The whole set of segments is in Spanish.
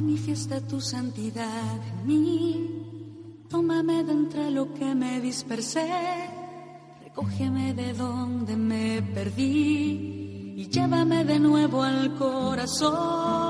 Manifiesta tu santidad en mí. Tómame de entre lo que me dispersé. Recógeme de donde me perdí y llévame de nuevo al corazón.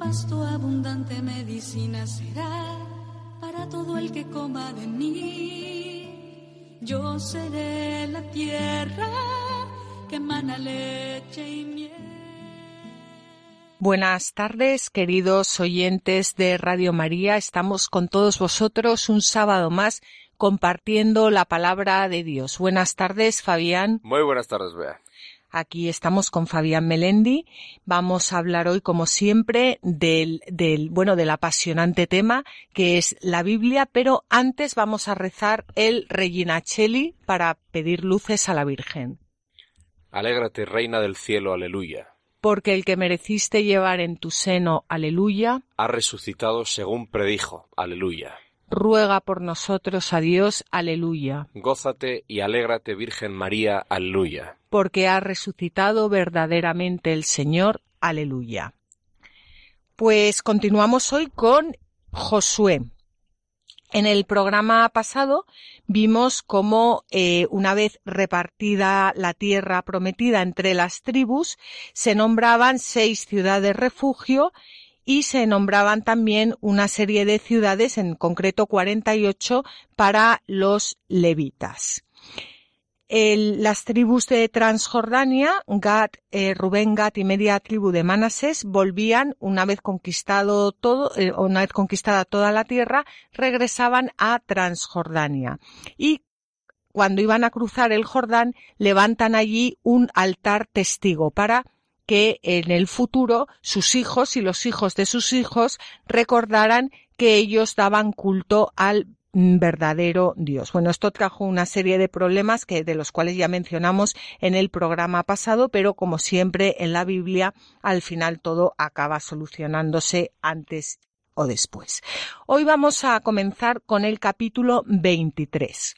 Pasto abundante medicina será para todo el que coma de mí. Yo seré la tierra que emana leche y miel. Buenas tardes, queridos oyentes de Radio María. Estamos con todos vosotros un sábado más compartiendo la palabra de Dios. Buenas tardes, Fabián. Muy buenas tardes, Bea. Aquí estamos con Fabián Melendi. Vamos a hablar hoy, como siempre, del, del, bueno, del apasionante tema que es la Biblia, pero antes vamos a rezar el Regina Cheli para pedir luces a la Virgen. Alégrate, Reina del cielo, aleluya. Porque el que mereciste llevar en tu seno, aleluya, Ha resucitado según predijo, aleluya. Ruega por nosotros a Dios, aleluya. Gózate y alégrate, Virgen María, aleluya. porque ha resucitado verdaderamente el Señor. Aleluya. Pues continuamos hoy con Josué. En el programa pasado vimos cómo eh, una vez repartida la tierra prometida entre las tribus, se nombraban seis ciudades refugio y se nombraban también una serie de ciudades, en concreto 48, para los levitas. Las tribus de Transjordania, Gad, eh, Rubén, Gad y media tribu de Manasés volvían una vez conquistado todo, eh, una vez conquistada toda la tierra, regresaban a Transjordania. Y cuando iban a cruzar el Jordán, levantan allí un altar testigo para que en el futuro sus hijos y los hijos de sus hijos recordaran que ellos daban culto al verdadero Dios. Bueno, esto trajo una serie de problemas que de los cuales ya mencionamos en el programa pasado, pero como siempre en la Biblia, al final todo acaba solucionándose antes o después. Hoy vamos a comenzar con el capítulo 23.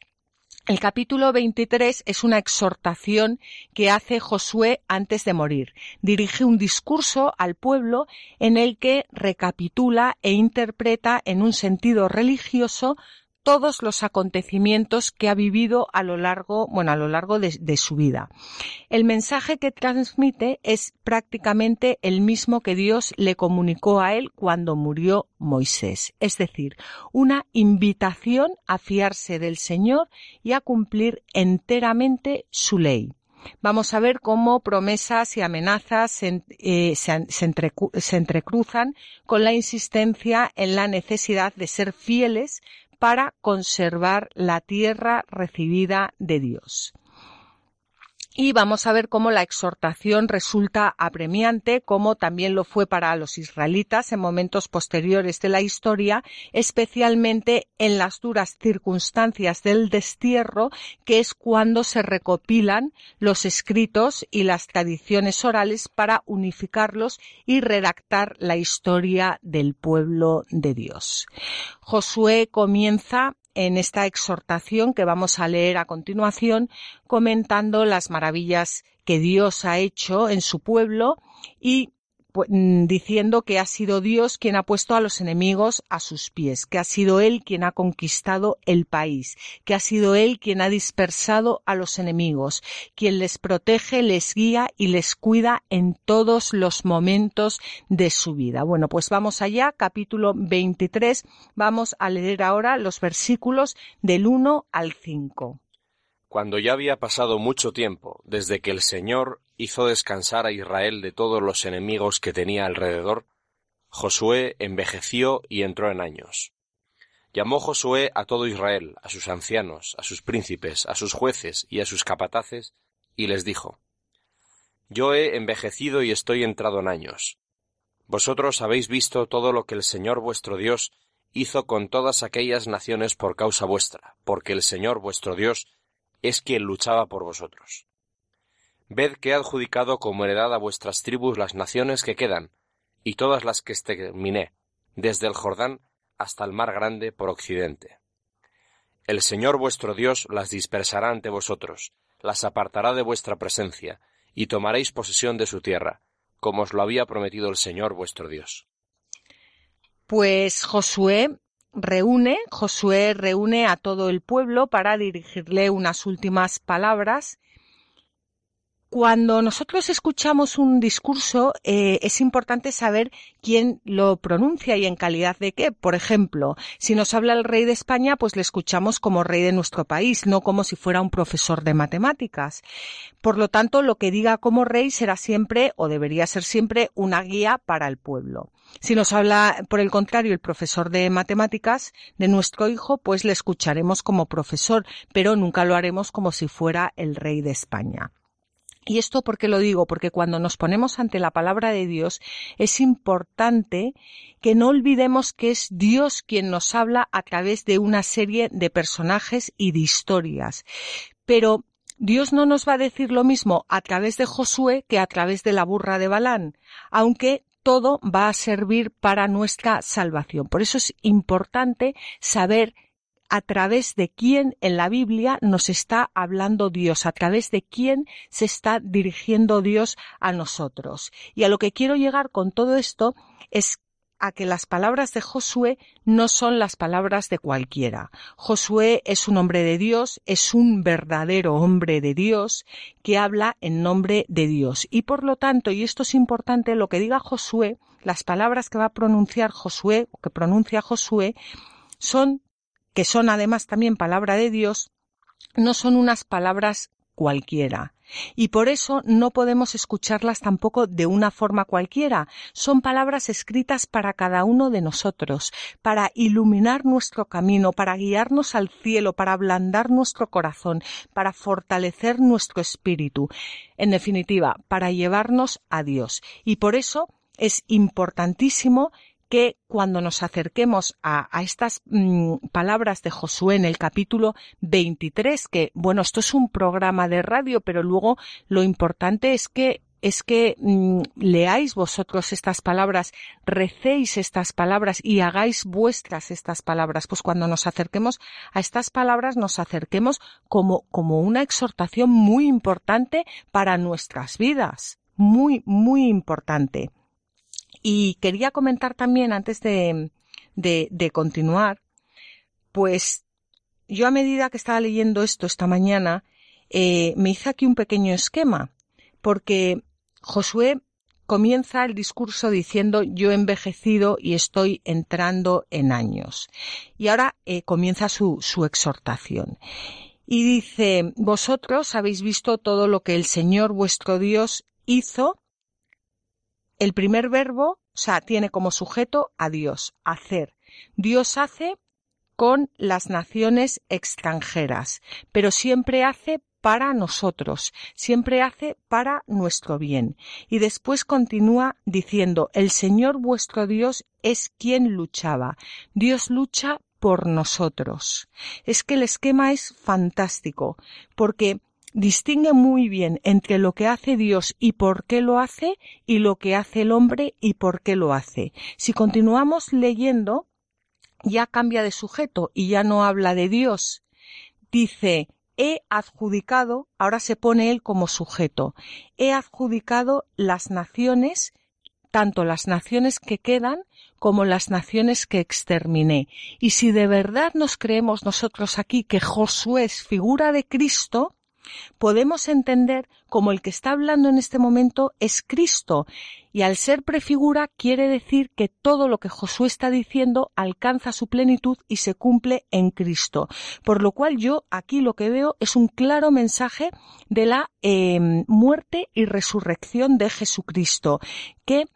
El capítulo 23 es una exhortación que hace Josué antes de morir. Dirige un discurso al pueblo en el que recapitula e interpreta en un sentido religioso todos los acontecimientos que ha vivido a lo largo, bueno, a lo largo de, su vida. El mensaje que transmite es prácticamente el mismo que Dios le comunicó a él cuando murió Moisés, es decir, una invitación a fiarse del Señor y a cumplir enteramente su ley. Vamos a ver cómo promesas y amenazas se, eh, entrecruzan con la insistencia en la necesidad de ser fieles para conservar la tierra recibida de Dios. Y vamos a ver cómo la exhortación resulta apremiante, como también lo fue para los israelitas en momentos posteriores de la historia, especialmente en las duras circunstancias del destierro, que es cuando se recopilan los escritos y las tradiciones orales para unificarlos y redactar la historia del pueblo de Dios. Josué comienza en esta exhortación que vamos a leer a continuación, comentando las maravillas que Dios ha hecho en su pueblo y diciendo que ha sido Dios quien ha puesto a los enemigos a sus pies, que ha sido Él quien ha conquistado el país, que ha sido Él quien ha dispersado a los enemigos, quien les protege, les guía y les cuida en todos los momentos de su vida. Bueno, pues vamos allá, capítulo 23, vamos a leer ahora los versículos del 1 al 5. Cuando ya había pasado mucho tiempo desde que el Señor hizo descansar a Israel de todos los enemigos que tenía alrededor, Josué envejeció y entró en años. Llamó Josué a todo Israel, a sus ancianos, a sus príncipes, a sus jueces y a sus capataces, y les dijo, Yo he envejecido y estoy entrado en años. Vosotros habéis visto todo lo que el Señor vuestro Dios hizo con todas aquellas naciones por causa vuestra, porque el Señor vuestro Dios es quien luchaba por vosotros. Ved que he adjudicado como heredad a vuestras tribus las naciones que quedan, y todas las que exterminé, desde el Jordán hasta el mar grande por occidente. El Señor vuestro Dios las dispersará ante vosotros, las apartará de vuestra presencia, y tomaréis posesión de su tierra, como os lo había prometido el Señor vuestro Dios. Pues Josué reúne, Josué reúne a todo el pueblo para dirigirle unas últimas palabras cuando nosotros escuchamos un discurso, eh, es importante saber quién lo pronuncia y en calidad de qué. Por ejemplo, si nos habla el rey de España, pues le escuchamos como rey de nuestro país, no como si fuera un profesor de matemáticas. Por lo tanto, lo que diga como rey será siempre, o debería ser siempre, una guía para el pueblo. Si nos habla, por el contrario, el profesor de matemáticas de nuestro hijo, pues le escucharemos como profesor, pero nunca lo haremos como si fuera el rey de España. Y esto porque lo digo, porque cuando nos ponemos ante la palabra de Dios es importante que no olvidemos que es Dios quien nos habla a través de una serie de personajes y de historias. Pero Dios no nos va a decir lo mismo a través de Josué que a través de la burra de Balán, aunque todo va a servir para nuestra salvación. Por eso es importante saber a través de quién en la Biblia nos está hablando Dios, a través de quién se está dirigiendo Dios a nosotros. Y a lo que quiero llegar con todo esto es a que las palabras de Josué no son las palabras de cualquiera. Josué es un hombre de Dios, es un verdadero hombre de Dios que habla en nombre de Dios. Y por lo tanto, y esto es importante, lo que diga Josué, las palabras que va a pronunciar Josué, o que pronuncia Josué, son que son además también palabra de Dios, no son unas palabras cualquiera. Y por eso no podemos escucharlas tampoco de una forma cualquiera. Son palabras escritas para cada uno de nosotros, para iluminar nuestro camino, para guiarnos al cielo, para ablandar nuestro corazón, para fortalecer nuestro espíritu. En definitiva, para llevarnos a Dios. Y por eso es importantísimo que cuando nos acerquemos a, estas mm, palabras de Josué en el capítulo 23, que bueno, esto es un programa de radio, pero luego lo importante es que es que mm, leáis vosotros estas palabras, recéis estas palabras y hagáis vuestras estas palabras. Pues cuando nos acerquemos a estas palabras, nos acerquemos como, como una exhortación muy importante para nuestras vidas. Muy, muy importante. Y quería comentar también, antes de, de, continuar, pues yo a medida que estaba leyendo esto esta mañana, eh, me hice aquí un pequeño esquema, porque Josué comienza el discurso diciendo yo he envejecido y estoy entrando en años. Y ahora eh, comienza su, su exhortación. Y dice, vosotros habéis visto todo lo que el Señor vuestro Dios hizo el primer verbo, o sea, tiene como sujeto a Dios, hacer. Dios hace con las naciones extranjeras, pero siempre hace para nosotros, siempre hace para nuestro bien. Y después continúa diciendo, el Señor vuestro Dios es quien luchaba. Dios lucha por nosotros. Es que el esquema es fantástico, porque distingue muy bien entre lo que hace Dios y por qué lo hace y lo que hace el hombre y por qué lo hace. Si continuamos leyendo, ya cambia de sujeto y ya no habla de Dios. Dice, he adjudicado, ahora se pone él como sujeto, he adjudicado las naciones, tanto las naciones que quedan como las naciones que exterminé. Y si de verdad nos creemos nosotros aquí que Josué es figura de Cristo, podemos entender como el que está hablando en este momento es Cristo, y al ser prefigura quiere decir que todo lo que Josué está diciendo alcanza su plenitud y se cumple en Cristo. Por lo cual yo aquí lo que veo es un claro mensaje de la em, muerte y resurrección de Jesucristo, que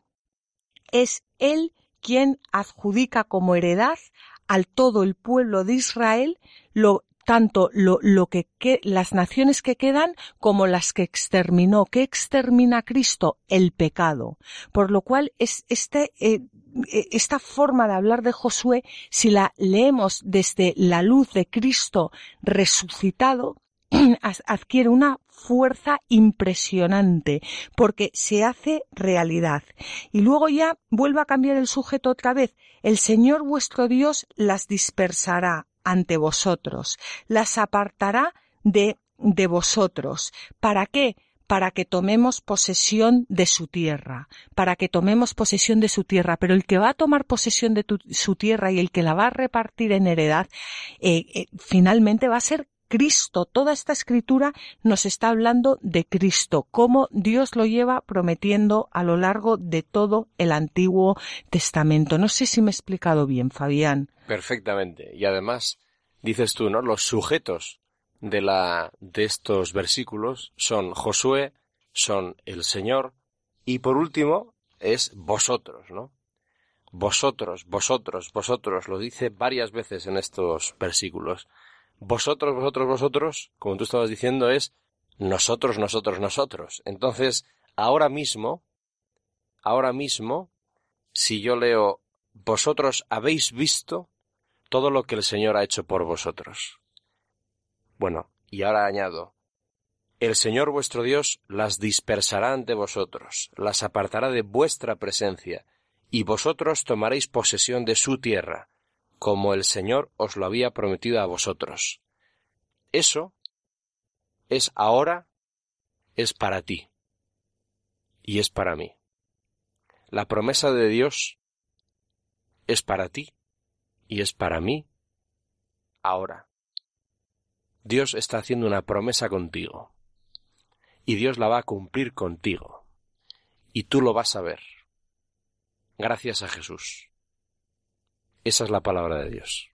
es Él quien adjudica como heredad al todo el pueblo de Israel lo tanto lo, lo que, las naciones que quedan como las que exterminó. ¿Qué extermina Cristo? El pecado. Por lo cual es este, eh, eh, esta forma de hablar de Josué, si la leemos desde la luz de Cristo resucitado, adquiere una fuerza impresionante porque se hace realidad. Y luego ya vuelve a cambiar el sujeto otra vez. El Señor vuestro Dios las dispersará ante vosotros, las apartará de, de vosotros. ¿Para qué? para que tomemos posesión de su tierra, para que tomemos posesión de su tierra, pero el que va a tomar posesión de su tierra y el que la va a repartir en heredad, eh, eh, finalmente va a ser Cristo. Toda esta escritura nos está hablando de Cristo, cómo Dios lo lleva prometiendo a lo largo de todo el Antiguo Testamento. No sé si me he explicado bien, Fabián. Perfectamente. Y además, dices tú, ¿no? Los sujetos de la, de estos versículos son Josué, son el Señor, y por último es vosotros, ¿no? Vosotros, vosotros, vosotros, lo dice varias veces en estos versículos vosotros, vosotros, vosotros, como tú estabas diciendo, es nosotros, nosotros, nosotros. Entonces, ahora mismo, ahora mismo, si yo leo vosotros habéis visto todo lo que el Señor ha hecho por vosotros. Bueno, y ahora añado, el Señor vuestro Dios las dispersará ante vosotros, las apartará de vuestra presencia, y vosotros tomaréis posesión de su tierra, como el Señor os lo había prometido a vosotros. Eso es ahora, es para ti y es para mí. La promesa de Dios es para ti y es para mí ahora. Dios está haciendo una promesa contigo y Dios la va a cumplir contigo y tú lo vas a ver. Gracias a Jesús. Esa es la palabra de Dios.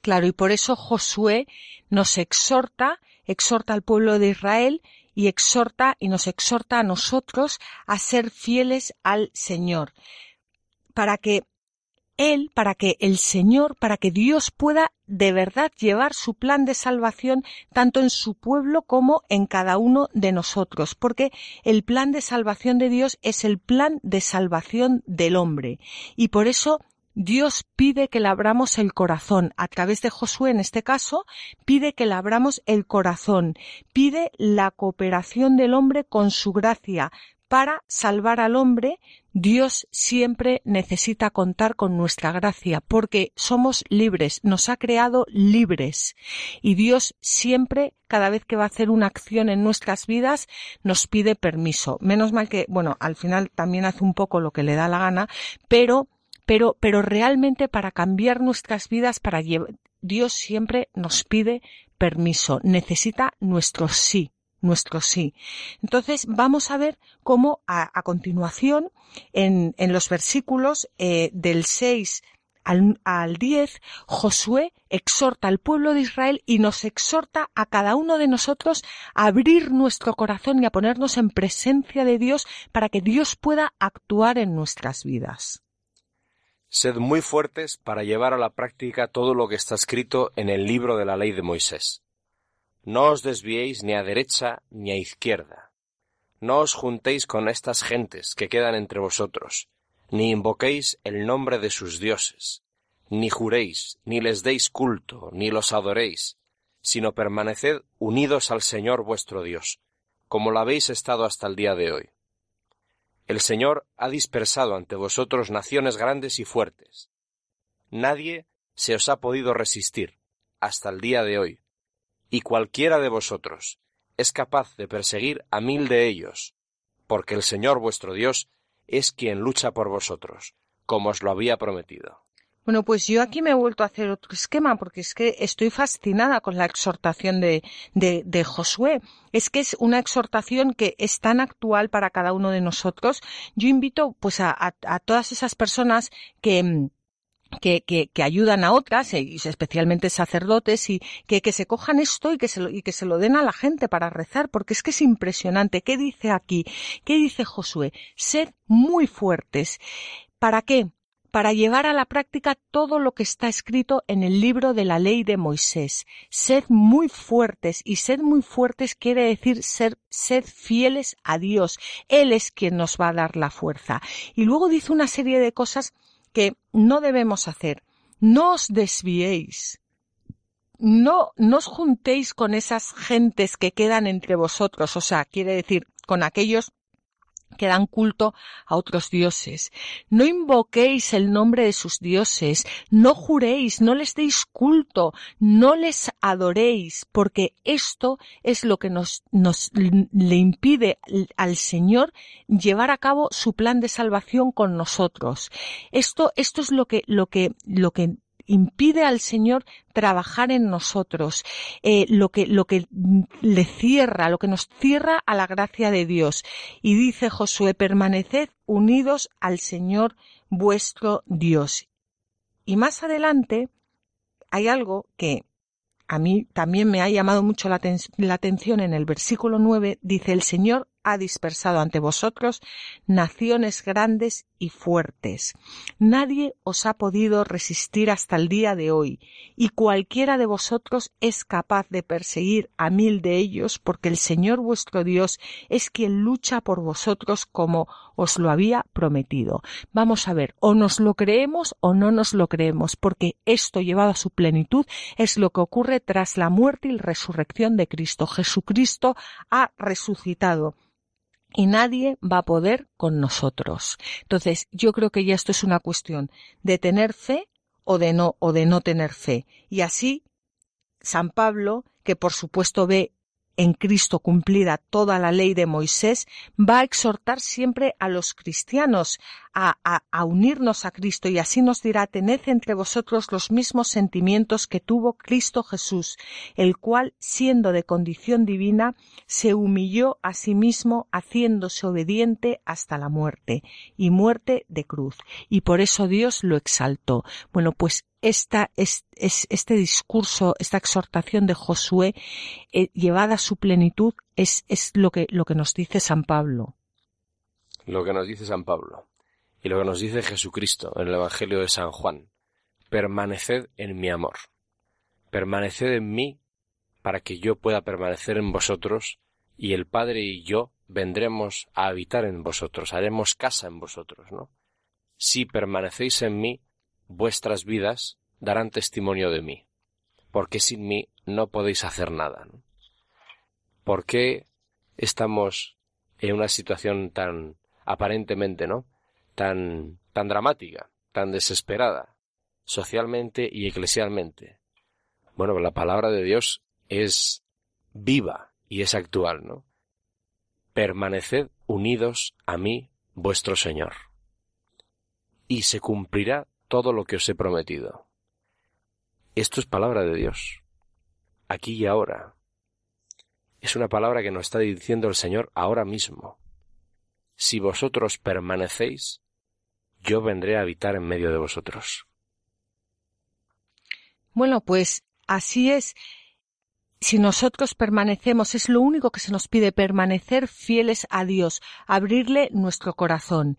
Claro, y por eso Josué nos exhorta, exhorta al pueblo de Israel y exhorta y nos exhorta a nosotros a ser fieles al Señor, para que él, para que el Señor, para que Dios pueda de verdad llevar su plan de salvación tanto en su pueblo como en cada uno de nosotros, porque el plan de salvación de Dios es el plan de salvación del hombre. Y por eso Dios pide que le abramos el corazón. A través de Josué, en este caso, pide que le abramos el corazón. Pide la cooperación del hombre con su gracia. Para salvar al hombre, Dios siempre necesita contar con nuestra gracia, porque somos libres, nos ha creado libres. Y Dios siempre, cada vez que va a hacer una acción en nuestras vidas, nos pide permiso. Menos mal que, bueno, al final también hace un poco lo que le da la gana, pero pero, pero realmente para cambiar nuestras vidas, para Dios siempre nos pide permiso, necesita nuestro sí, nuestro sí. Entonces vamos a ver cómo a, continuación en, en, los versículos eh, del 6 al, al 10, Josué exhorta al pueblo de Israel y nos exhorta a cada uno de nosotros a abrir nuestro corazón y a ponernos en presencia de Dios para que Dios pueda actuar en nuestras vidas. Sed muy fuertes para llevar a la práctica todo lo que está escrito en el libro de la ley de Moisés. No os desviéis ni a derecha ni a izquierda. No os juntéis con estas gentes que quedan entre vosotros, ni invoquéis el nombre de sus dioses, ni juréis, ni les deis culto, ni los adoréis, sino permaneced unidos al Señor vuestro Dios, como lo habéis estado hasta el día de hoy el Señor ha dispersado ante vosotros naciones grandes y fuertes. Nadie se os ha podido resistir hasta el día de hoy, y cualquiera de vosotros es capaz de perseguir a mil de ellos, porque el Señor vuestro Dios es quien lucha por vosotros, como os lo había prometido. Bueno, pues yo aquí me he vuelto a hacer otro esquema porque es que estoy fascinada con la exhortación de, Josué. Es que es una exhortación que es tan actual para cada uno de nosotros. Yo invito pues a, a, todas esas personas que, que, que, ayudan a otras, especialmente sacerdotes, y que, que se cojan esto y que, se lo, y que se lo den a la gente para rezar, porque es que es impresionante. ¿Qué dice aquí? ¿Qué dice Josué? Sed muy fuertes. ¿Para qué? para llevar a la práctica todo lo que está escrito en el libro de la ley de Moisés. Sed muy fuertes y sed muy fuertes quiere decir ser, sed fieles a Dios. Él es quien nos va a dar la fuerza. Y luego dice una serie de cosas que no debemos hacer. No os desviéis no, no os juntéis con esas gentes que quedan entre vosotros, o sea, quiere decir, con aquellos que dan culto a otros dioses. No invoquéis el nombre de sus dioses, no juréis, no les deis culto, no les adoréis, porque esto es lo que nos, nos le impide al Señor llevar a cabo su plan de salvación con nosotros. Esto, esto es lo que, lo que, lo que impide al Señor trabajar en nosotros, eh, lo que, lo que le cierra, lo que nos cierra a la gracia de Dios. Y dice Josué, permaneced unidos al Señor vuestro Dios. Y más adelante hay algo que a mí también me ha llamado mucho la, la atención en el versículo 9, dice el Señor ha dispersado ante vosotros naciones grandes y fuertes. Nadie os ha podido resistir hasta el día de hoy, y cualquiera de vosotros es capaz de perseguir a mil de ellos, porque el Señor vuestro Dios es quien lucha por vosotros como os lo había prometido. Vamos a ver, o nos lo creemos o no nos lo creemos, porque esto llevado a su plenitud es lo que ocurre tras la muerte y resurrección de Cristo. Jesucristo ha resucitado y nadie va a poder con nosotros. Entonces, yo creo que ya esto es una cuestión de tener fe o de no o de no tener fe. Y así San Pablo, que por supuesto ve en Cristo cumplida toda la ley de Moisés, va a exhortar siempre a los cristianos a, unirnos a Cristo y así nos dirá, tened entre vosotros los mismos sentimientos que tuvo Cristo Jesús, el cual, siendo de condición divina, se humilló a sí mismo haciéndose obediente hasta la muerte y muerte de cruz. Y por eso Dios lo exaltó. Bueno, pues esta, es, este discurso, esta exhortación de Josué eh, llevada a su plenitud es, es lo, que, lo que nos dice San Pablo. Lo que nos dice San Pablo y lo que nos dice Jesucristo en el Evangelio de San Juan. Permaneced en mi amor. Permaneced en mí para que yo pueda permanecer en vosotros y el Padre y yo vendremos a habitar en vosotros, haremos casa en vosotros, ¿no? Si permanecéis en mí, vuestras vidas darán testimonio de mí, porque sin mí no podéis hacer nada. ¿Por qué estamos en una situación tan aparentemente, ¿no? Tan tan dramática, tan desesperada, socialmente y eclesialmente? Bueno, la palabra de Dios es viva y es actual, ¿no? Permaneced unidos a mí, vuestro Señor. Y se cumplirá todo lo que os he prometido. Esto es palabra de Dios, aquí y ahora. Es una palabra que nos está diciendo el Señor ahora mismo. Si vosotros permanecéis, yo vendré a habitar en medio de vosotros. Bueno, pues así es. Si nosotros permanecemos, es lo único que se nos pide, permanecer fieles a Dios, abrirle nuestro corazón.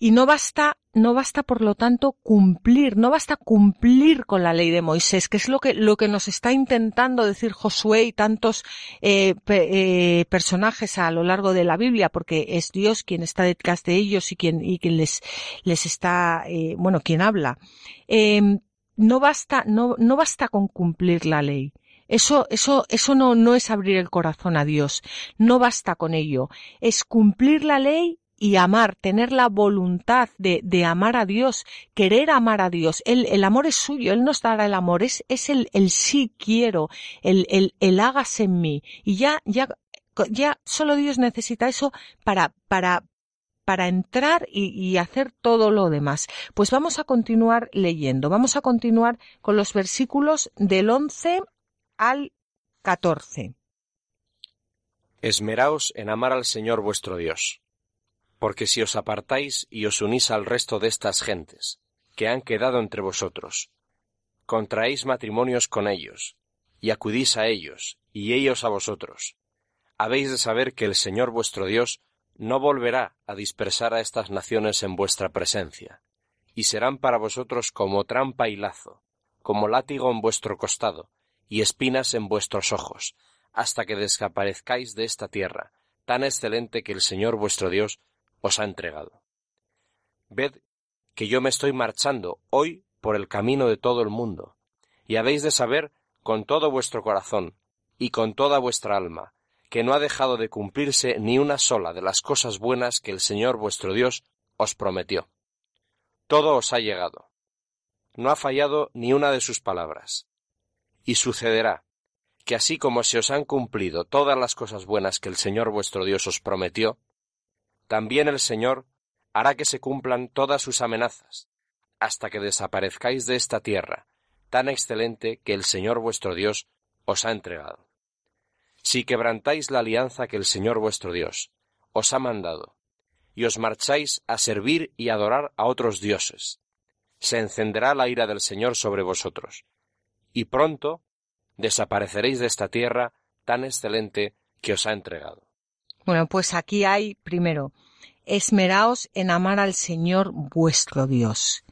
Y no basta, no basta por lo tanto cumplir, no basta cumplir con la ley de Moisés, que es lo que, lo que nos está intentando decir Josué y tantos eh, eh, personajes a lo largo de la Biblia, porque es Dios quien está detrás de ellos y quien, y quien les, les está, eh, bueno, quien habla. Em, no basta, no, no basta con cumplir la ley. Eso, eso, eso no, no es abrir el corazón a Dios. No basta con ello. Es cumplir la ley y amar, tener la voluntad de, de, amar a Dios, querer amar a Dios. El, el amor es suyo, Él nos dará el amor, es, es el, el sí quiero, el, el, el hágase en mí. Y ya, ya, ya solo Dios necesita eso para, para, para entrar y, y, hacer todo lo demás. Pues vamos a continuar leyendo. Vamos a continuar con los versículos del 11 al 14. Esmeraos en amar al Señor vuestro Dios porque si os apartáis y os unís al resto de estas gentes, que han quedado entre vosotros, contraéis matrimonios con ellos, y acudís a ellos, y ellos a vosotros, habéis de saber que el Señor vuestro Dios no volverá a dispersar a estas naciones en vuestra presencia, y serán para vosotros como trampa y lazo, como látigo en vuestro costado, y espinas en vuestros ojos, hasta que desaparezcáis de esta tierra, tan excelente que el Señor vuestro Dios os ha entregado. Ved que yo me estoy marchando hoy por el camino de todo el mundo, y habéis de saber con todo vuestro corazón y con toda vuestra alma, que no ha dejado de cumplirse ni una sola de las cosas buenas que el Señor vuestro Dios os prometió todo os ha llegado. No ha fallado ni una de sus palabras. Y sucederá que así como se os han cumplido todas las cosas buenas que el Señor vuestro Dios os prometió, también el Señor hará que se cumplan todas sus amenazas, hasta que desaparezcáis de esta tierra, tan excelente que el Señor vuestro Dios os ha entregado. Si quebrantáis la alianza que el Señor vuestro Dios os ha mandado, y os marcháis a servir y adorar a otros dioses. Se encenderá la ira del Señor sobre vosotros, y pronto desapareceréis de esta tierra tan excelente que os ha entregado. Bueno, pues aquí hay, primero, esmeraos en amar al Señor vuestro Dios.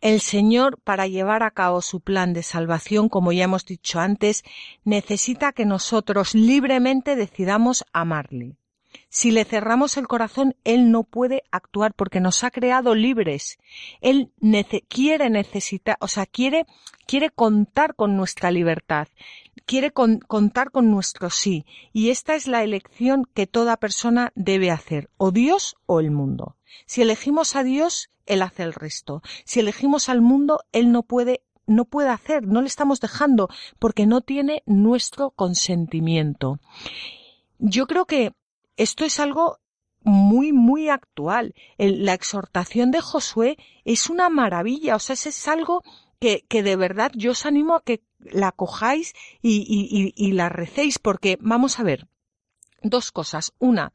El Señor, para llevar a cabo su plan de salvación, como ya hemos dicho antes, necesita que nosotros libremente decidamos amarle. Si le cerramos el corazón, Él no puede actuar porque nos ha creado libres. Él quiere necesitar, o sea, quiere, quiere contar con nuestra libertad, quiere contar con nuestro sí. Y esta es la elección que toda persona debe hacer, o Dios o el mundo. Si elegimos a Dios, Él hace el resto. Si elegimos al mundo, Él no puede no puede hacer, no le estamos dejando, porque no tiene nuestro consentimiento. Yo creo que esto es algo muy, muy actual. la exhortación de Josué es una maravilla, o sea, es algo que, que, de verdad yo os animo a que la cojáis y, y, y, la recéis, porque vamos a ver, dos cosas. Una,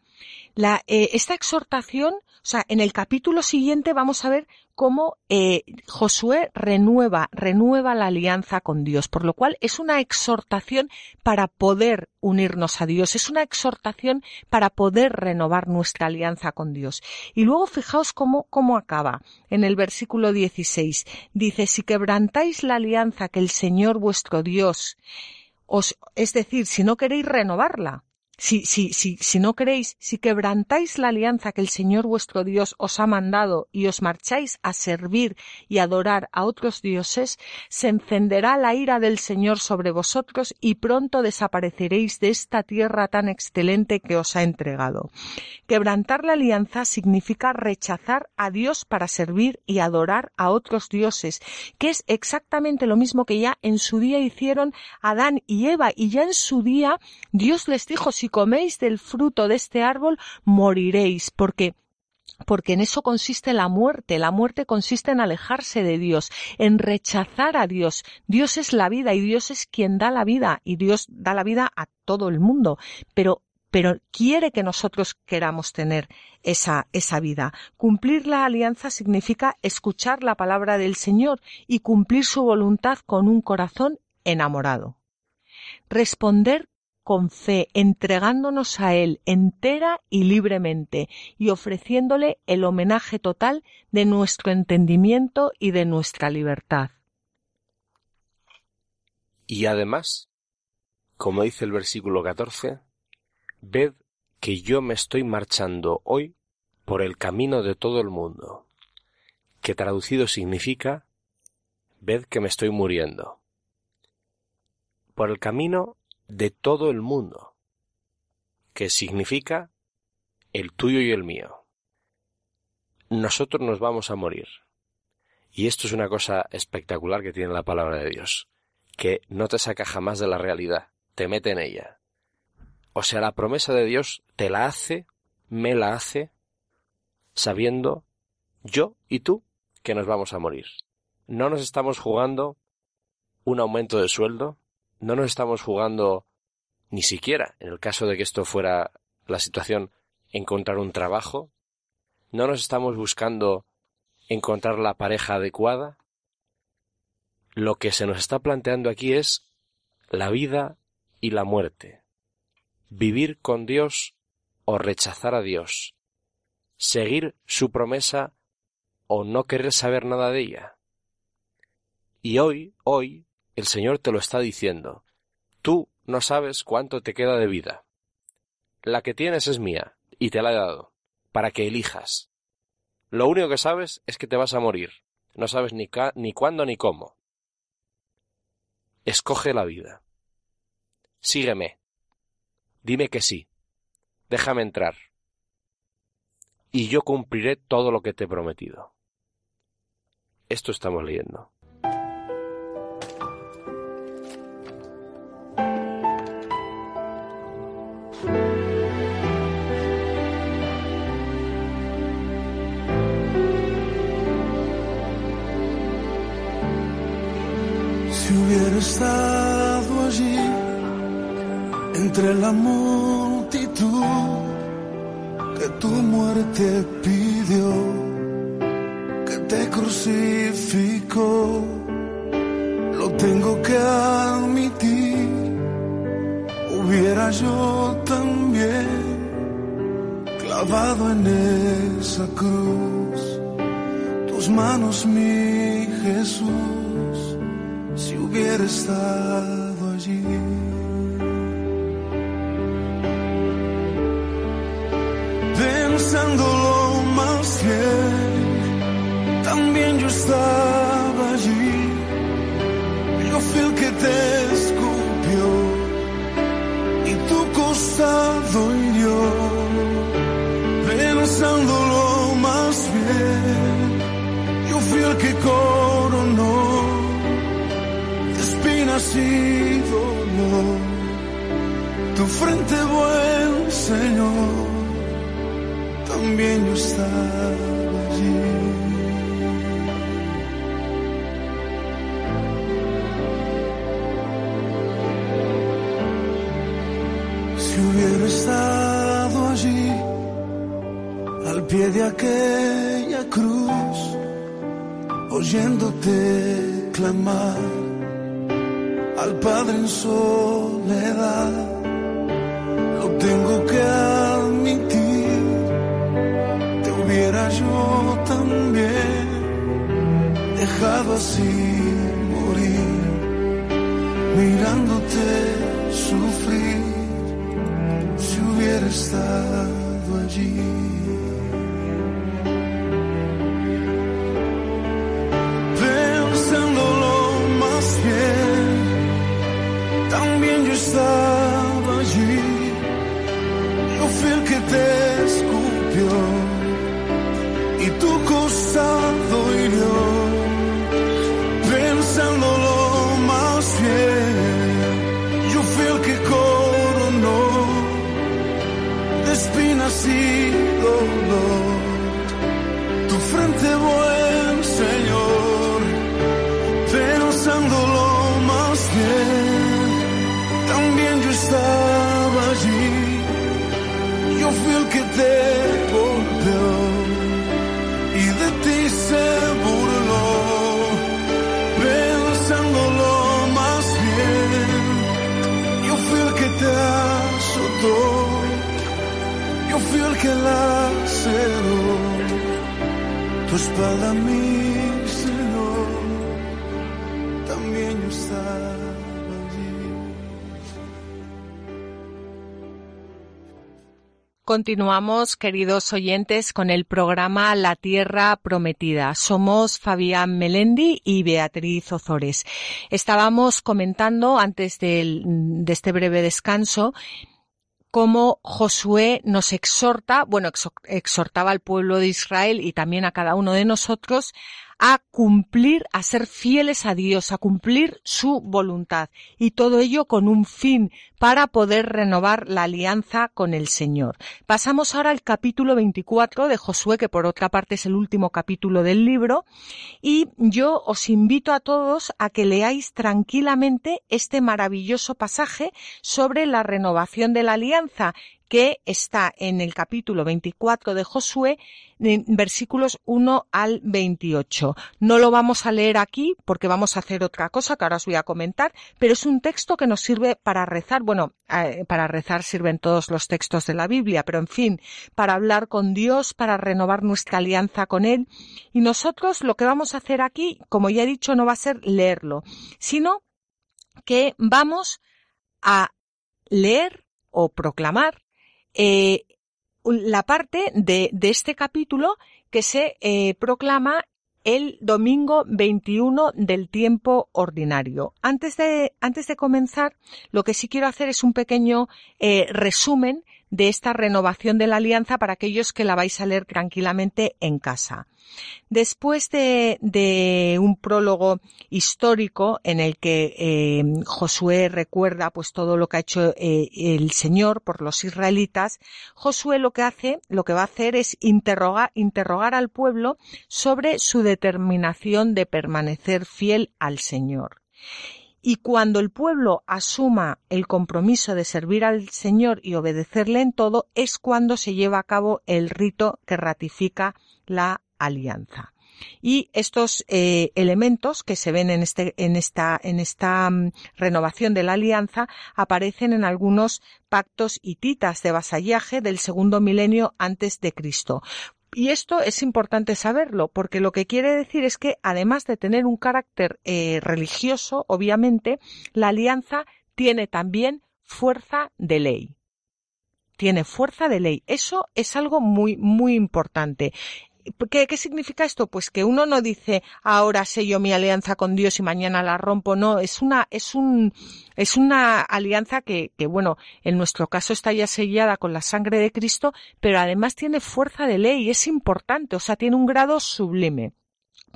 la, eh, esta exhortación, o sea, en el capítulo siguiente vamos a ver cómo eh, Josué renueva, renueva la alianza con Dios, por lo cual es una exhortación para poder unirnos a Dios, es una exhortación para poder renovar nuestra alianza con Dios. Y luego fijaos cómo, cómo acaba en el versículo 16. Dice, si quebrantáis la alianza que el Señor vuestro Dios os, es decir, si no queréis renovarla, si, si, si, si no queréis, si quebrantáis la alianza que el Señor vuestro Dios os ha mandado y os marcháis a servir y adorar a otros dioses, se encenderá la ira del Señor sobre vosotros y pronto desapareceréis de esta tierra tan excelente que os ha entregado. Quebrantar la alianza significa rechazar a Dios para servir y adorar a otros dioses, que es exactamente lo mismo que ya en su día hicieron Adán y Eva, y ya en su día Dios les dijo si coméis del fruto de este árbol, moriréis, porque porque en eso consiste la muerte. La muerte consiste en alejarse de Dios, en rechazar a Dios. Dios es la vida y Dios es quien da la vida y Dios da la vida a todo el mundo. Pero pero quiere que nosotros queramos tener esa, esa vida. Cumplir la alianza significa escuchar la palabra del Señor y cumplir su voluntad con un corazón enamorado. Responder con fe, entregándonos a Él entera y libremente y ofreciéndole el homenaje total de nuestro entendimiento y de nuestra libertad. Y además, como dice el versículo 14, ved que yo me estoy marchando hoy por el camino de todo el mundo, que traducido significa, ved que me estoy muriendo. Por el camino de todo el mundo, que significa el tuyo y el mío. Nosotros nos vamos a morir. Y esto es una cosa espectacular que tiene la palabra de Dios, que no te saca jamás de la realidad, te mete en ella. O sea, la promesa de Dios te la hace, me la hace, sabiendo yo y tú que nos vamos a morir. No nos estamos jugando un aumento de sueldo, no nos estamos jugando ni siquiera, en el caso de que esto fuera la situación, encontrar un trabajo, no nos estamos buscando encontrar la pareja adecuada. Lo que se nos está planteando aquí es la vida y la muerte. Vivir con Dios o rechazar a Dios. Seguir su promesa o no querer saber nada de ella? Y hoy, hoy, el Señor te lo está diciendo. Tú no sabes cuánto te queda de vida. La que tienes es mía, y te la he dado, para que elijas. Lo único que sabes es que te vas a morir. No sabes ni, ni cuándo ni cómo. Escoge la vida. Sígueme. Dime que sí. Déjame entrar. Y yo cumpliré todo lo que te he prometido. Esto estamos leyendo. Estado allí entre la multitud que tu muerte pidió, que te crucificó. Lo tengo que admitir, hubiera yo también clavado en esa cruz tus manos, mi Jesús hubiera estado allí. Pensándolo más bien, también yo estaba allí. Yo fui el que te escupió y tu costado hirió. Pensándolo más bien, yo fui el que tu frente buen Señor, también yo estaba allí. Si hubiera estado allí, al pie de aquella cruz, oyéndote clamar al Padre en soledad. Lo tengo que admitir, te hubiera yo también dejado así morir, mirándote sufrir, si hubiera estado allí. sauvage, eu fil que tes fui el que te golpeó y de ti se burló, pensándolo más bien. Yo fui el que te azotó, yo fui el que la cerró, tu espada mi Señor, también yo estaba. Continuamos, queridos oyentes, con el programa La Tierra Prometida. Somos Fabián Melendi y Beatriz Ozores. Estábamos comentando antes de, este breve descanso cómo Josué nos exhorta, bueno, exhortaba al pueblo de Israel y también a cada uno de nosotros a cumplir, a ser fieles a Dios, a cumplir su voluntad. Y todo ello con un fin para poder renovar la alianza con el Señor. Pasamos ahora al capítulo 24 de Josué, que por otra parte es el último capítulo del libro. Y yo os invito a todos a que leáis tranquilamente este maravilloso pasaje sobre la renovación de la alianza que está en el capítulo 24 de Josué, versículos 1 al 28. No lo vamos a leer aquí porque vamos a hacer otra cosa que ahora os voy a comentar, pero es un texto que nos sirve para rezar. Eh, para rezar sirven todos los textos de la Biblia, pero en fin, para hablar con Dios, para renovar nuestra alianza con Él. Y nosotros lo que vamos a hacer aquí, como ya he dicho, no va a ser leerlo, sino que vamos a leer o proclamar eh, la parte de, de, este capítulo que se eh, proclama el domingo 21 del tiempo ordinario. Antes de, antes de comenzar, lo que sí quiero hacer es un pequeño eh, resumen de esta renovación de la alianza para aquellos que la vais a leer tranquilamente en casa. Después de, de un prólogo histórico en el que eh, Josué recuerda pues todo lo que ha hecho eh, el Señor por los israelitas, Josué lo que hace, lo que va a hacer es interrogar, interrogar al pueblo sobre su determinación de permanecer fiel al Señor. Y cuando el pueblo asuma el compromiso de servir al Señor y obedecerle en todo, es cuando se lleva a cabo el rito que ratifica la alianza. Y estos eh, elementos que se ven en, este, esta, um, renovación de la alianza aparecen en algunos pactos hititas de vasallaje del segundo milenio antes de Cristo. Y esto es importante saberlo, porque lo que quiere decir es que, además de tener un carácter eh, religioso, obviamente, la alianza tiene también fuerza de ley. Tiene fuerza de ley. Eso es algo muy, muy importante. ¿Qué, ¿Qué, significa esto? Pues que uno no dice ahora sé yo mi alianza con Dios y mañana la rompo. No, es una, es un, es una alianza que, que bueno, en nuestro caso está ya sellada con la sangre de Cristo, pero además tiene fuerza de ley, es importante, o sea, tiene un grado sublime.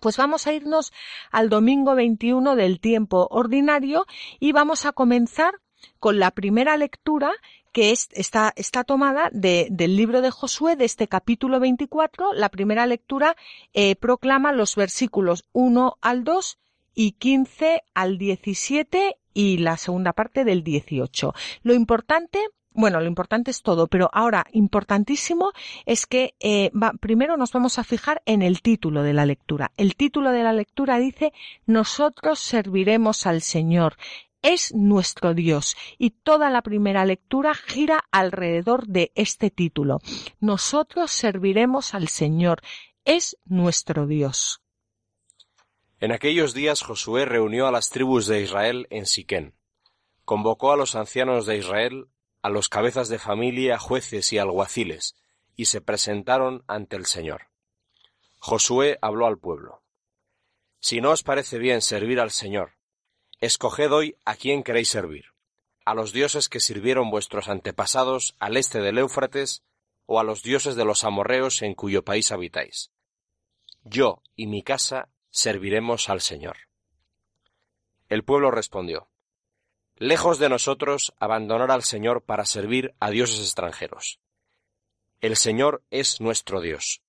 Pues vamos a irnos al domingo 21 del tiempo ordinario y vamos a comenzar con la primera lectura que es, está, está tomada de, del libro de Josué, de este capítulo 24. La primera lectura eh, proclama los versículos 1 al 2 y 15 al 17 y la segunda parte del 18. Lo importante bueno, lo importante es todo, pero ahora importantísimo es que eh, primero nos vamos a fijar en el título de la lectura. El título de la lectura dice Nosotros serviremos al Señor es nuestro Dios y toda la primera lectura gira alrededor de este título. Nosotros serviremos al Señor, es nuestro Dios. En aquellos días Josué reunió a las tribus de Israel en Siquén. Convocó a los ancianos de Israel, a los cabezas de familia, jueces y alguaciles, y se presentaron ante el Señor. Josué habló al pueblo. Si no os parece bien servir al Señor, Escoged hoy a quién queréis servir, a los dioses que sirvieron vuestros antepasados al este del Éufrates, o a los dioses de los amorreos en cuyo país habitáis. Yo y mi casa serviremos al Señor. El pueblo respondió, Lejos de nosotros abandonar al Señor para servir a dioses extranjeros. El Señor es nuestro Dios.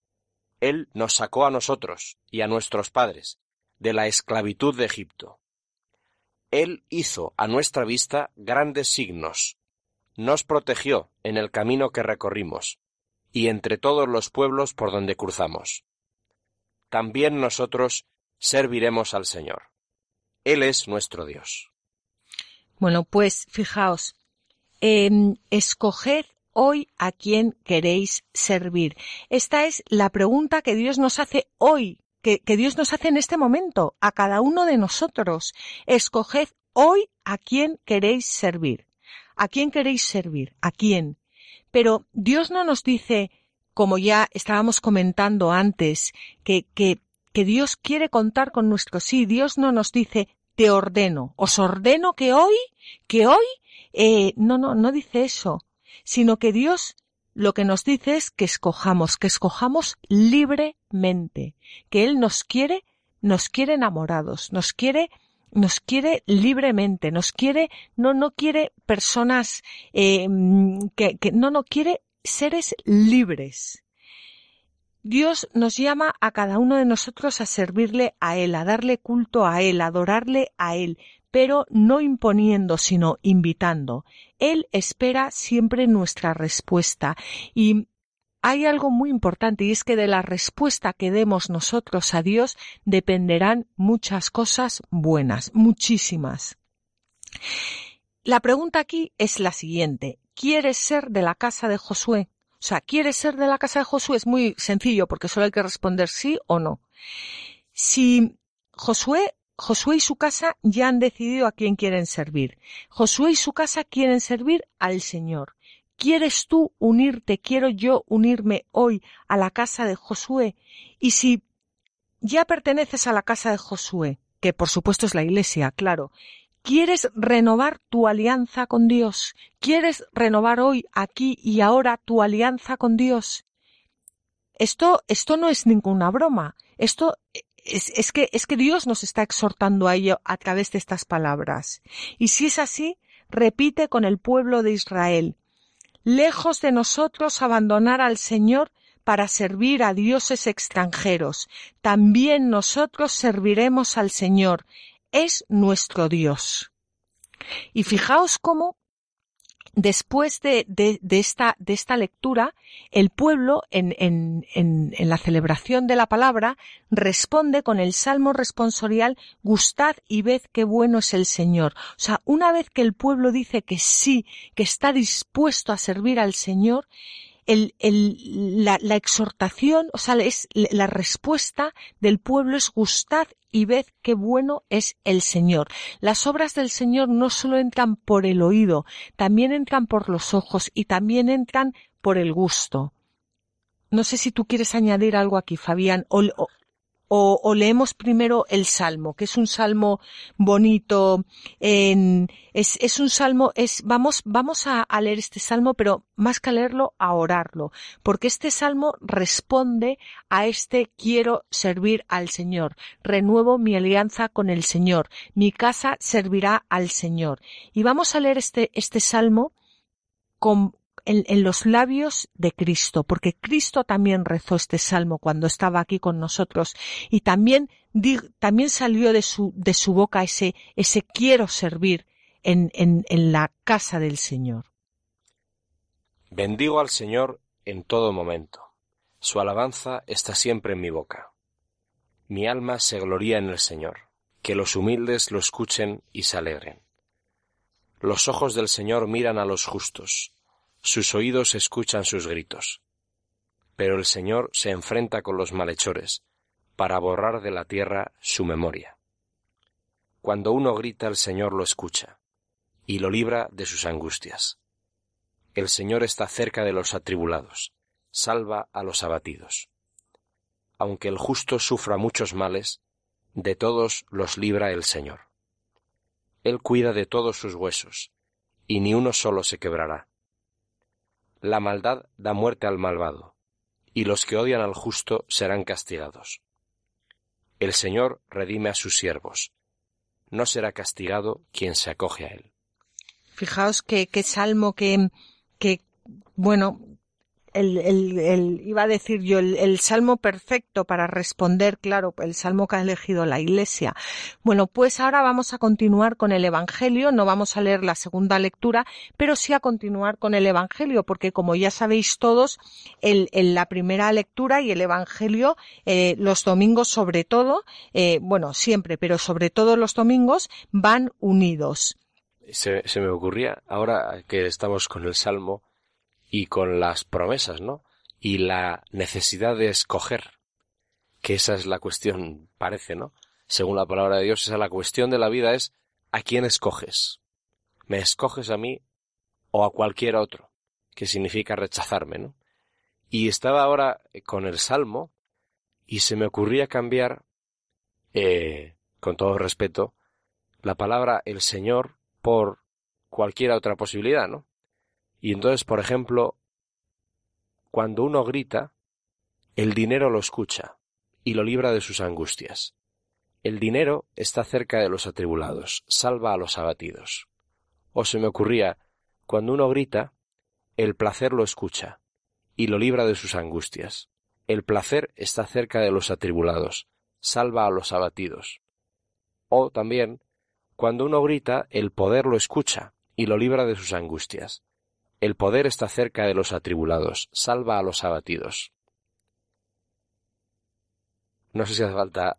Él nos sacó a nosotros y a nuestros padres de la esclavitud de Egipto. Él hizo a nuestra vista grandes signos, nos protegió en el camino que recorrimos, y entre todos los pueblos por donde cruzamos. También nosotros serviremos al Señor. Él es nuestro Dios. Bueno, pues fijaos, eh, escoged hoy a quién queréis servir. Esta es la pregunta que Dios nos hace hoy que, Dios nos hace en este momento, a cada uno de nosotros. Escoged hoy a quién queréis servir. ¿A quién queréis servir? ¿A quién? Pero Dios no nos dice, como ya estábamos comentando antes, que, que, que Dios quiere contar con nuestro sí. Dios no nos dice, te ordeno, os ordeno que hoy, que hoy, eh, no, no, no dice eso, sino que Dios lo que nos dice es que escojamos, que escojamos libremente, que Él nos quiere, nos quiere enamorados, nos quiere, nos quiere libremente, nos quiere, no, no quiere personas eh, que, que no, no quiere seres libres. Dios nos llama a cada uno de nosotros a servirle a Él, a darle culto a Él, a adorarle a Él, pero no imponiendo, sino invitando. Él espera siempre nuestra respuesta y hay algo muy importante y es que de la respuesta que demos nosotros a Dios dependerán muchas cosas buenas, muchísimas. La pregunta aquí es la siguiente. ¿Quieres ser de la casa de Josué? O sea, ¿quieres ser de la casa de Josué? Es muy sencillo porque solo hay que responder sí o no. Si Josué, Josué y su casa ya han decidido a quién quieren servir. Josué y su casa quieren servir al Señor. ¿Quieres tú unirte? ¿Quiero yo unirme hoy a la casa de Josué? Y si ya perteneces a la casa de Josué, que por supuesto es la iglesia, claro, ¿Quieres renovar tu alianza con Dios? ¿Quieres renovar hoy, aquí y ahora tu alianza con Dios? Esto, esto no es ninguna broma. Esto es, que, es que Dios nos está exhortando a ello a través de estas palabras. Y si es así, repite con el pueblo de Israel. Lejos de nosotros abandonar al Señor para servir a dioses extranjeros. También nosotros serviremos al Señor es nuestro Dios. Y fijaos cómo después de, esta, lectura, el pueblo en, en, la celebración de la palabra responde con el salmo responsorial, gustad y ved qué bueno es el Señor. O sea, una vez que el pueblo dice que sí, que está dispuesto a servir al Señor, la, exhortación, o sea, es la respuesta del pueblo es gustad y ved qué bueno es el Señor. Las obras del Señor no solo entran por el oído, también entran por los ojos y también entran por el gusto. No sé si tú quieres añadir algo aquí, Fabián, o, leemos primero el salmo, que es un salmo bonito, en, es, es, un salmo, es, vamos, vamos a, a, leer este salmo, pero más que leerlo, a orarlo, porque este salmo responde a este quiero servir al Señor, renuevo mi alianza con el Señor, mi casa servirá al Señor. Y vamos a leer este, este salmo con, en, los labios de Cristo, porque Cristo también rezó este salmo cuando estaba aquí con nosotros y también, también salió de su, de su boca ese, ese quiero servir en, en, en la casa del Señor. Bendigo al Señor en todo momento. Su alabanza está siempre en mi boca. Mi alma se gloría en el Señor. Que los humildes lo escuchen y se alegren. Los ojos del Señor miran a los justos sus oídos escuchan sus gritos. Pero el Señor se enfrenta con los malhechores, para borrar de la tierra su memoria. Cuando uno grita el Señor lo escucha, y lo libra de sus angustias. El Señor está cerca de los atribulados, salva a los abatidos. Aunque el justo sufra muchos males, de todos los libra el Señor. Él cuida de todos sus huesos, y ni uno solo se quebrará. La maldad da muerte al malvado, y los que odian al justo serán castigados. El Señor redime a sus siervos. No será castigado quien se acoge a él. Fijaos que, salmo que, que, bueno, el, iba a decir yo, el, salmo perfecto para responder, claro, el salmo que ha elegido la iglesia. Bueno, pues ahora vamos a continuar con el Evangelio, no vamos a leer la segunda lectura, pero sí a continuar con el Evangelio, porque como ya sabéis todos, el, la primera lectura y el Evangelio, eh, los domingos sobre todo, eh, bueno, siempre, pero sobre todo los domingos, van unidos. Se me ocurría, ahora que estamos con el salmo, y con las promesas, ¿no? Y la necesidad de escoger, que esa es la cuestión, parece, ¿no? Según la palabra de Dios, esa es la cuestión de la vida es ¿a quién escoges? ¿Me escoges a mí o a cualquier otro? Que significa rechazarme, ¿no? Y estaba ahora con el Salmo y se me ocurría cambiar, eh, con todo respeto, la palabra el Señor por cualquier otra posibilidad, ¿no? Y entonces, por ejemplo, cuando uno grita, el dinero lo escucha y lo libra de sus angustias. El dinero está cerca de los atribulados, salva a los abatidos. O se me ocurría, cuando uno grita, el placer lo escucha y lo libra de sus angustias. El placer está cerca de los atribulados, salva a los abatidos. O también, Cuando uno grita, el poder lo escucha y lo libra de sus angustias. El poder está cerca de los atribulados, salva a los abatidos. No sé si hace falta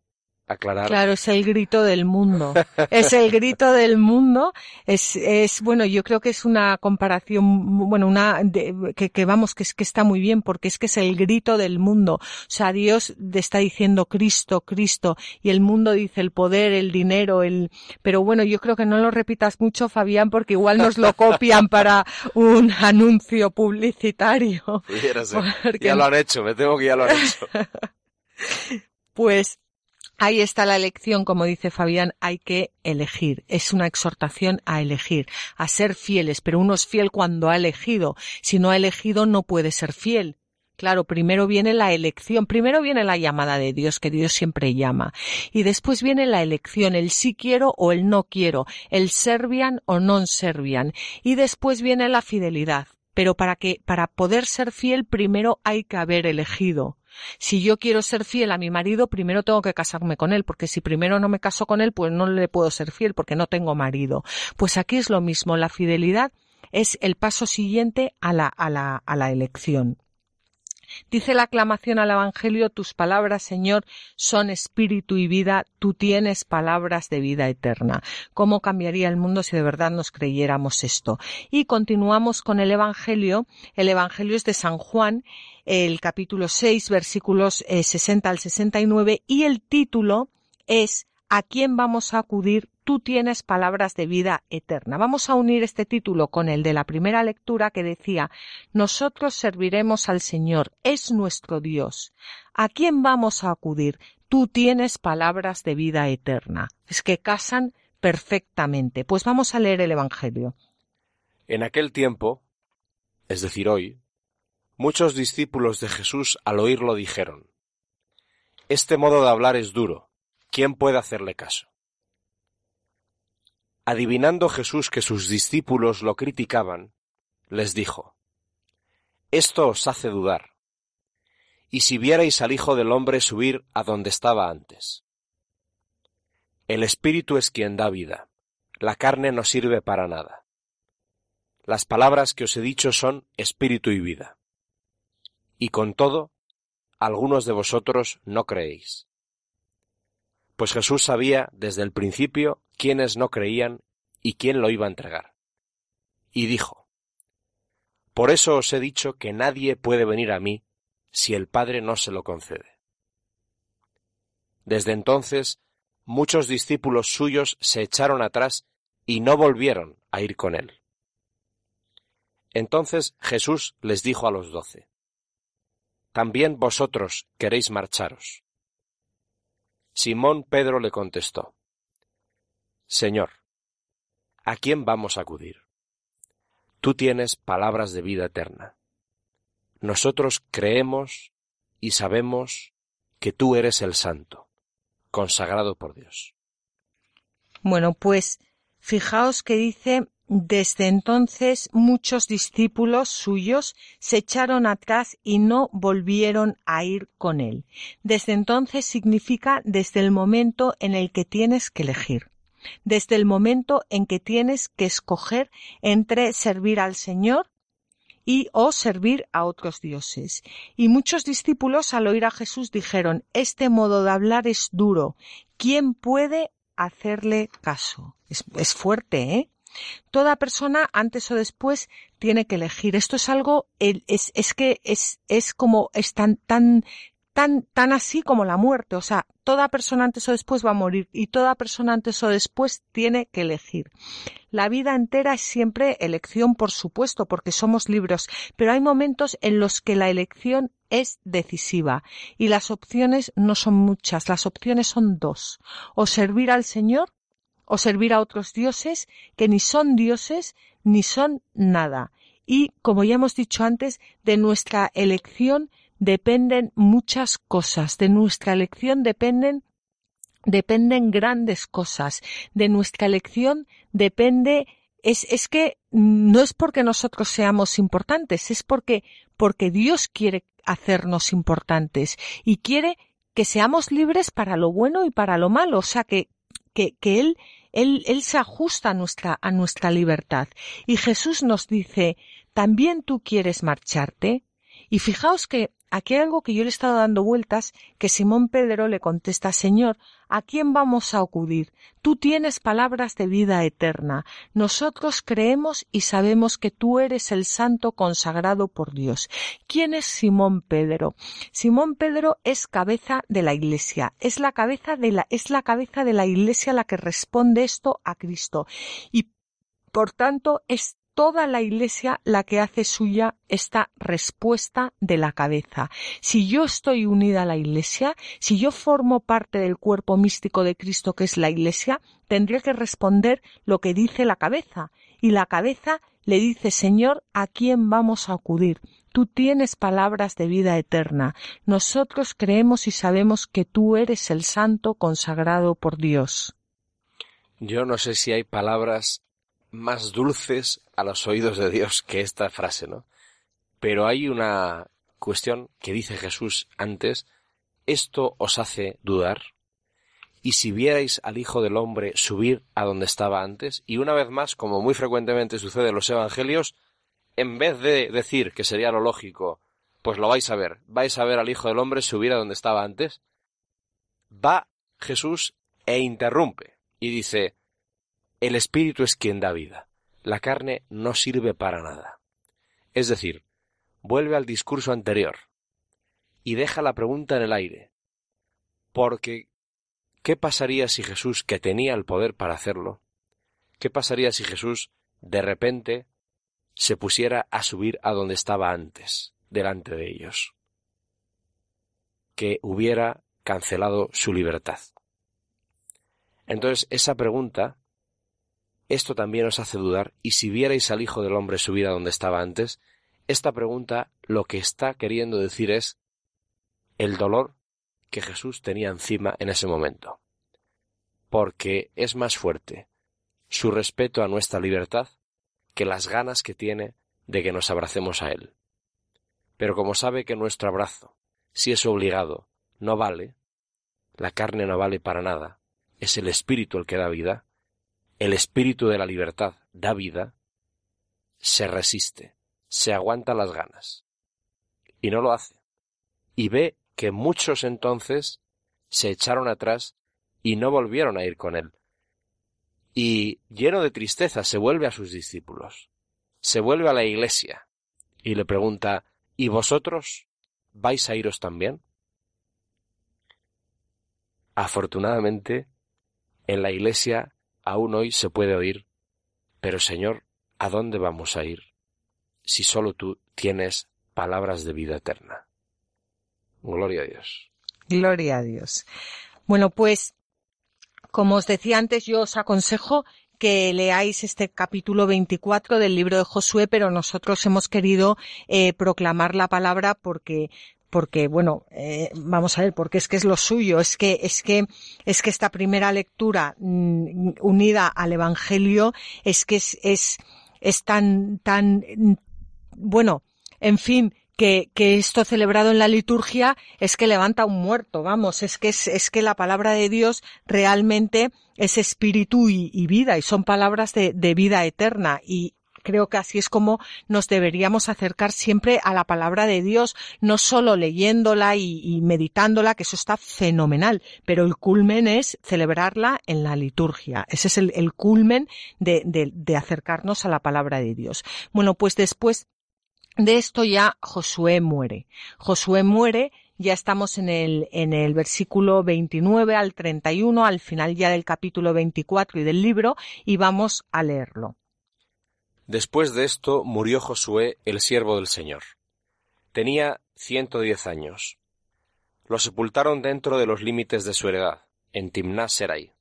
aclarar. Claro, es el grito del mundo. es el grito del mundo. Es, es, bueno, yo creo que es una comparación, bueno, una, de, que, que, vamos, que es que está muy bien, porque es que es el grito del mundo. O sea, Dios está diciendo Cristo, Cristo, y el mundo dice el poder, el dinero, el, pero bueno, yo creo que no lo repitas mucho, Fabián, porque igual nos lo copian para un anuncio publicitario. Porque... Ya lo han hecho, me temo que ya lo han hecho. pues Ahí está la elección, como dice Fabián, hay que elegir. Es una exhortación a elegir, a ser fieles, pero uno es fiel cuando ha elegido. Si no ha elegido, no puede ser fiel. Claro, primero viene la elección, primero viene la llamada de Dios, que Dios siempre llama, y después viene la elección, el sí quiero o el no quiero, el servian o non servian, y después viene la fidelidad. Pero para que, para poder ser fiel, primero hay que haber elegido. Si yo quiero ser fiel a mi marido, primero tengo que casarme con él, porque si primero no me caso con él, pues no le puedo ser fiel porque no tengo marido. Pues aquí es lo mismo, la fidelidad es el paso siguiente a la, a la, a la elección. Dice la aclamación al Evangelio, tus palabras, Señor, son espíritu y vida, tú tienes palabras de vida eterna. ¿Cómo cambiaría el mundo si de verdad nos creyéramos esto? Y continuamos con el Evangelio. El Evangelio es de San Juan el capítulo 6, versículos 60 eh, al 69, y el título es ¿A quién vamos a acudir? Tú tienes palabras de vida eterna. Vamos a unir este título con el de la primera lectura que decía Nosotros serviremos al Señor, es nuestro Dios. ¿A quién vamos a acudir? Tú tienes palabras de vida eterna. Es que casan perfectamente. Pues vamos a leer el Evangelio. En aquel tiempo, es decir, hoy, Muchos discípulos de Jesús al oírlo dijeron, Este modo de hablar es duro, ¿quién puede hacerle caso? Adivinando Jesús que sus discípulos lo criticaban, les dijo, Esto os hace dudar. Y si vierais al Hijo del Hombre subir a donde estaba antes. El Espíritu es quien da vida, la carne no sirve para nada. Las palabras que os he dicho son Espíritu y vida y con todo, algunos de vosotros no creéis. Pues Jesús sabía desde el principio quiénes no creían y quién lo iba a entregar. Y dijo, Por eso os he dicho que nadie puede venir a mí si el Padre no se lo concede. Desde entonces, muchos discípulos suyos se echaron atrás y no volvieron a ir con él. Entonces Jesús les dijo a los doce, también vosotros queréis marcharos. Simón Pedro le contestó, Señor, ¿a quién vamos a acudir? Tú tienes palabras de vida eterna. Nosotros creemos y sabemos que tú eres el santo, consagrado por Dios. Bueno, pues fijaos que dice desde entonces muchos discípulos suyos se echaron atrás y no volvieron a ir con él. Desde entonces significa desde el momento en el que tienes que elegir, desde el momento en que tienes que escoger entre servir al Señor y o servir a otros dioses. Y muchos discípulos al oír a Jesús dijeron, este modo de hablar es duro. ¿Quién puede hacerle caso? Es, es fuerte, ¿eh? Toda persona, antes o después, tiene que elegir. Esto es algo, es, es que es, es como, es tan, tan, tan, tan así como la muerte. O sea, toda persona antes o después va a morir y toda persona antes o después tiene que elegir. La vida entera es siempre elección, por supuesto, porque somos libres, pero hay momentos en los que la elección es decisiva y las opciones no son muchas, las opciones son dos. O servir al Señor o servir a otros dioses que ni son dioses ni son nada. Y, como ya hemos dicho antes, de nuestra elección dependen muchas cosas, de nuestra elección dependen dependen grandes cosas, de nuestra elección depende es, es que no es porque nosotros seamos importantes, es porque, porque Dios quiere hacernos importantes y quiere que seamos libres para lo bueno y para lo malo, o sea que, que, que Él Él, él se ajusta a nuestra, a nuestra libertad. Y Jesús nos dice, ¿también tú quieres marcharte? Y fijaos que aquí hay algo que yo le he estado dando vueltas, que Simón Pedro le contesta, Señor, ¿a quién vamos a acudir? Tú tienes palabras de vida eterna. Nosotros creemos y sabemos que tú eres el santo consagrado por Dios. ¿Quién es Simón Pedro? Simón Pedro es cabeza de la iglesia. Es la cabeza de la, es la cabeza de la iglesia la que responde esto a Cristo. Y por tanto, es toda la Iglesia la que hace suya esta respuesta de la cabeza. Si yo estoy unida a la Iglesia, si yo formo parte del cuerpo místico de Cristo que es la Iglesia, tendría que responder lo que dice la cabeza. Y la cabeza le dice, Señor, ¿a quién vamos a acudir? Tú tienes palabras de vida eterna. Nosotros creemos y sabemos que tú eres el santo consagrado por Dios. Yo no sé si hay palabras más dulces a los oídos de Dios que esta frase, ¿no? Pero hay una cuestión que dice Jesús antes, esto os hace dudar. Y si vierais al Hijo del Hombre subir a donde estaba antes, y una vez más, como muy frecuentemente sucede en los Evangelios, en vez de decir que sería lo lógico, pues lo vais a ver, vais a ver al Hijo del Hombre subir a donde estaba antes, va Jesús e interrumpe y dice, el espíritu es quien da vida. La carne no sirve para nada. Es decir, vuelve al discurso anterior y deja la pregunta en el aire. Porque, ¿qué pasaría si Jesús, que tenía el poder para hacerlo, qué pasaría si Jesús, de repente, se pusiera a subir a donde estaba antes, delante de ellos? Que hubiera cancelado su libertad. Entonces, esa pregunta esto también os hace dudar, y si vierais al Hijo del Hombre subir a donde estaba antes, esta pregunta lo que está queriendo decir es el dolor que Jesús tenía encima en ese momento. Porque es más fuerte su respeto a nuestra libertad que las ganas que tiene de que nos abracemos a Él. Pero como sabe que nuestro abrazo, si es obligado, no vale, la carne no vale para nada, es el espíritu el que da vida, el espíritu de la libertad da vida, se resiste, se aguanta las ganas. Y no lo hace. Y ve que muchos entonces se echaron atrás y no volvieron a ir con él. Y lleno de tristeza se vuelve a sus discípulos, se vuelve a la iglesia y le pregunta, ¿y vosotros vais a iros también? Afortunadamente, en la iglesia aún hoy se puede oír, pero Señor, ¿a dónde vamos a ir si solo tú tienes palabras de vida eterna? Gloria a Dios. Gloria a Dios. Bueno, pues, como os decía antes, yo os aconsejo que leáis este capítulo 24 del libro de Josué, pero nosotros hemos querido eh, proclamar la palabra porque porque bueno, eh, vamos a ver, porque es que es lo suyo, es que es que es que esta primera lectura mm, unida al Evangelio es que es es es tan tan bueno, en fin, que, que, esto celebrado en la liturgia es que levanta un muerto, vamos, es que es, es que la palabra de Dios realmente es espíritu y, y vida y son palabras de, de vida eterna y, creo que así es como nos deberíamos acercar siempre a la palabra de Dios, no solo leyéndola y, meditándola, que eso está fenomenal, pero el culmen es celebrarla en la liturgia. Ese es el, culmen de, acercarnos a la palabra de Dios. Bueno, pues después de esto ya Josué muere. Josué muere ya estamos en el, en el versículo 29 al 31, al final ya del capítulo 24 y del libro, y vamos a leerlo. Después de esto murió Josué, el siervo del Señor. Tenía ciento diez años. Lo sepultaron dentro de los límites de su heredad, en Timná Serai,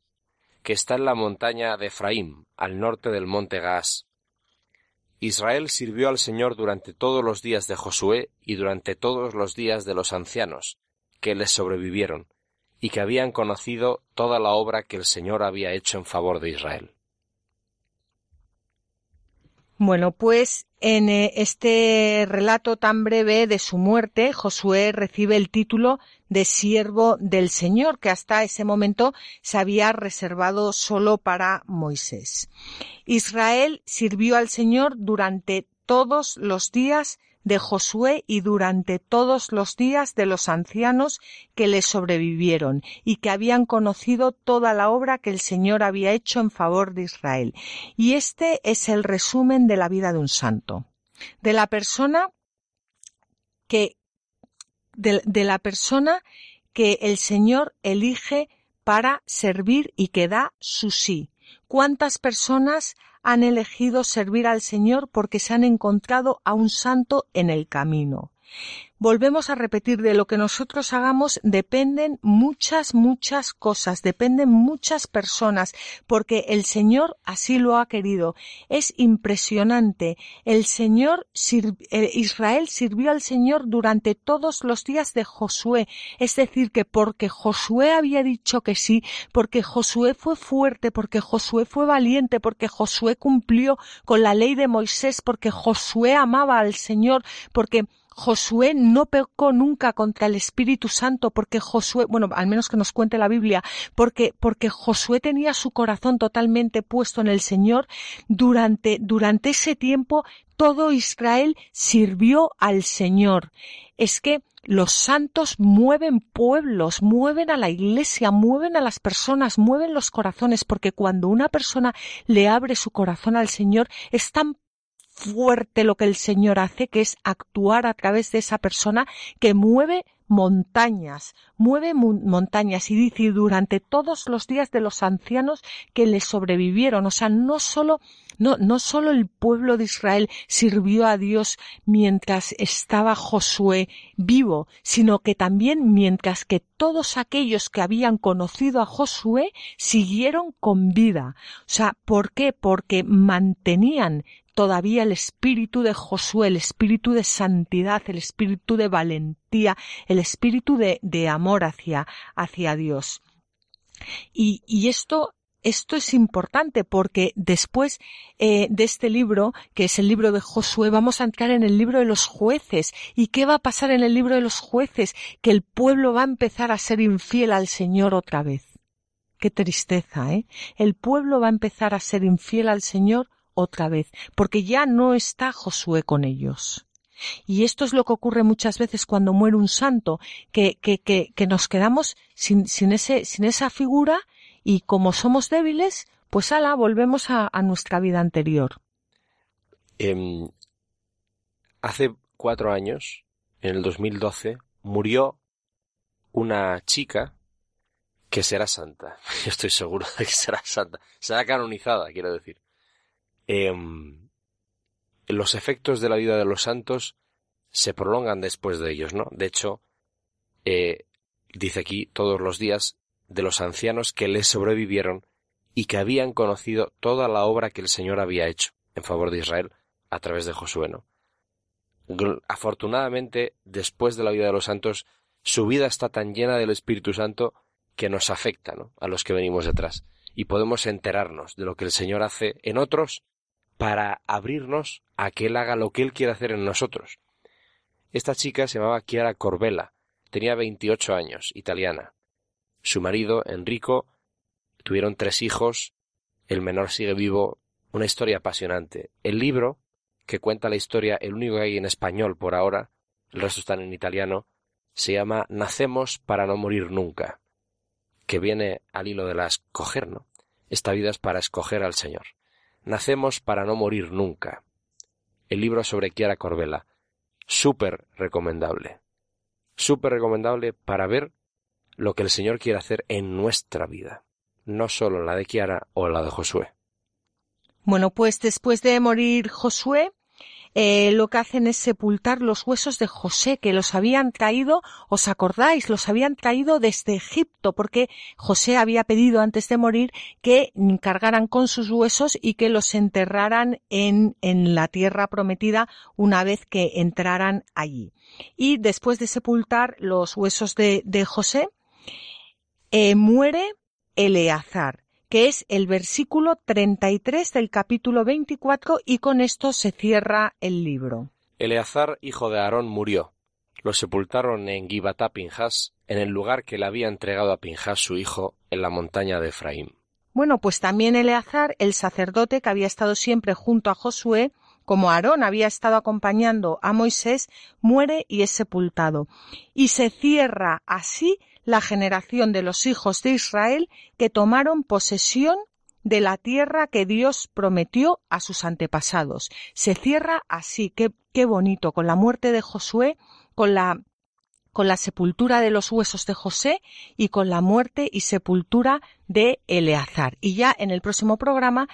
que está en la montaña de Efraín, al norte del monte Gaas. Israel sirvió al Señor durante todos los días de Josué y durante todos los días de los ancianos, que les sobrevivieron, y que habían conocido toda la obra que el Señor había hecho en favor de Israel. Bueno, pues en eh, este relato tan breve de su muerte, Josué recibe el título de siervo del Señor, que hasta ese momento se había reservado solo para Moisés. Israel sirvió al Señor durante todos los días de Josué y durante todos los días de los ancianos que le sobrevivieron y que habían conocido toda la obra que el Señor había hecho en favor de Israel. Y este es el resumen de la vida de un santo, de la persona que de, la persona que el Señor elige para servir y que da su sí. ¿Cuántas personas han elegido servir al Señor porque se han encontrado a un santo en el camino. Volvemos a repetir, de lo que nosotros hagamos dependen muchas, muchas cosas, dependen muchas personas, porque el Señor así lo ha querido. Es impresionante. El Señor, eh, Israel sirvió al Señor durante todos los días de Josué. Es decir, que porque Josué había dicho que sí, porque Josué fue fuerte, porque Josué fue valiente, porque Josué cumplió con la ley de Moisés, porque Josué amaba al Señor, porque Josué no pecó nunca contra el Espíritu Santo porque Josué, bueno, al menos que nos cuente la Biblia, porque, porque Josué tenía su corazón totalmente puesto en el Señor, durante, durante ese tiempo todo Israel sirvió al Señor. Es que los santos mueven pueblos, mueven a la iglesia, mueven a las personas, mueven los corazones, porque cuando una persona le abre su corazón al Señor, es tan fuerte lo que el Señor hace, que es actuar a través de esa persona que mueve montañas, mueve montañas y dice durante todos los días de los ancianos que le sobrevivieron, o sea, no solo no, no solo el pueblo de Israel sirvió a Dios mientras estaba Josué vivo, sino que también mientras que todos aquellos que habían conocido a Josué siguieron con vida. O sea, ¿por qué? Porque mantenían todavía el espíritu de Josué, el espíritu de santidad, el espíritu de valentía, el espíritu de, de amor hacia, hacia Dios. Y, y, esto esto es importante porque después eh, de este libro, que es el libro de Josué, vamos a entrar en el libro de los jueces. ¿Y qué va a pasar en el libro de los jueces? Que el pueblo va a empezar a ser infiel al Señor otra vez. Qué tristeza, ¿eh? El pueblo va a empezar a ser infiel al Señor otra vez, porque ya no está Josué con ellos. Y esto es lo que ocurre muchas veces cuando muere un santo, que, que, que, nos quedamos sin, sin, ese, sin esa figura y como somos débiles, pues ala, volvemos a, nuestra vida anterior. Eh, hace cuatro años, en el 2012, murió una chica que será santa. Yo estoy seguro de que será santa. Será canonizada, quiero decir eh, los efectos de la vida de los santos se prolongan después de ellos, ¿no? De hecho, eh, dice aquí todos los días de los ancianos que les sobrevivieron y que habían conocido toda la obra que el Señor había hecho en favor de Israel a través de Josué, ¿no? Afortunadamente, después de la vida de los santos, su vida está tan llena del Espíritu Santo que nos afecta, ¿no? A los que venimos detrás. Y podemos enterarnos de lo que el Señor hace en otros para abrirnos a que Él haga lo que Él quiere hacer en nosotros. Esta chica se llamaba Chiara Corbella, tenía 28 años, italiana. Su marido, Enrico, tuvieron tres hijos, el menor sigue vivo, una historia apasionante. El libro, que cuenta la historia, el único que hay en español por ahora, el resto están en italiano, se llama Nacemos para no morir nunca, que viene al hilo de la escoger, ¿no? Esta vida es para escoger al Señor. Nacemos para no morir nunca. El libro sobre Kiara Corbella. Súper recomendable. Súper recomendable para ver lo que el Señor quiere hacer en nuestra vida. No solo la de Kiara o la de Josué. Bueno, pues después de morir Josué, eh, lo que hacen es sepultar los huesos de José, que los habían traído, os acordáis, los habían traído desde Egipto, porque José había pedido antes de morir que cargaran con sus huesos y que los enterraran en, en la tierra prometida una vez que entraran allí. Y después de sepultar los huesos de, José, eh, muere Eleazar que es el versículo 33 del capítulo 24 y con esto se cierra el libro. Eleazar, hijo de Aarón, murió. Lo sepultaron en Gibatá Pinjas, en el lugar que le había entregado a Pinjas su hijo, en la montaña de Efraín. Bueno, pues también Eleazar, el sacerdote que había estado siempre junto a Josué, como Aarón había estado acompañando a Moisés, muere y es sepultado. Y se cierra así la generación de los hijos de Israel que tomaron posesión de la tierra que Dios prometió a sus antepasados. Se cierra así, qué, qué bonito, con la muerte de Josué, con la con la sepultura de los huesos de José y con la muerte y sepultura de Eleazar. Y ya en el próximo programa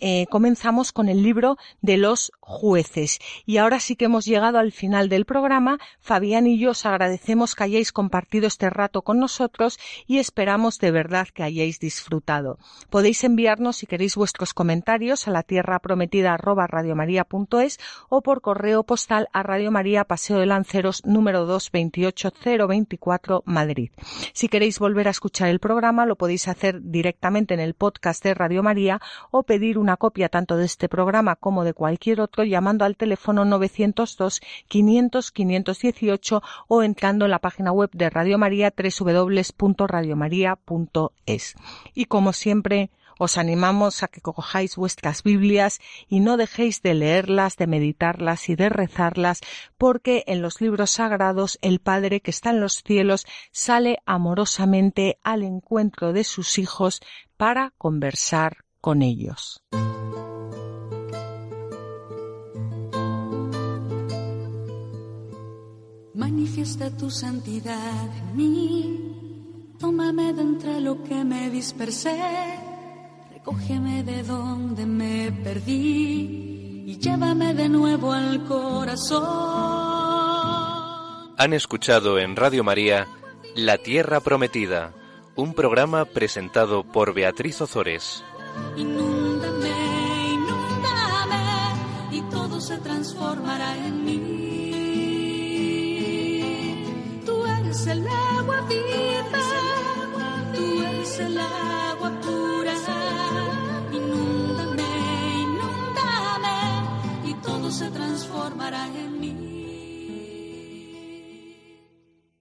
eh, comenzamos con el libro de los jueces. Y ahora sí que hemos llegado al final del programa. Fabián y yo os agradecemos que hayáis compartido este rato con nosotros y esperamos de verdad que hayáis disfrutado. Podéis enviarnos si queréis vuestros comentarios a la tierra prometida arroba radiomaria.es o por correo postal a Radio María Paseo de Lanceros número 228024 Madrid. Si queréis volver a escuchar el programa lo podéis hacer directamente en el podcast de Radio María o pedir una copia tanto de este programa como de cualquier otro llamando al teléfono 902 500 518 o entrando en la página web de Radio María www.radiomaria.es. Y como siempre, os animamos a que cojáis vuestras Biblias y no dejéis de leerlas, de meditarlas y de rezarlas, porque en los libros sagrados el Padre que está en los cielos sale amorosamente al encuentro de sus hijos para conversar con ellos. Manifiesta tu santidad en mí, tómame de entre lo que me dispersé, recógeme de donde me perdí y llévame de nuevo al corazón. Han escuchado en Radio María La Tierra Prometida, un programa presentado por Beatriz Ozores. Inúndame, inúndame y todo se transformará en mí. Tú eres el agua viva, tú eres el agua se transformará en mí.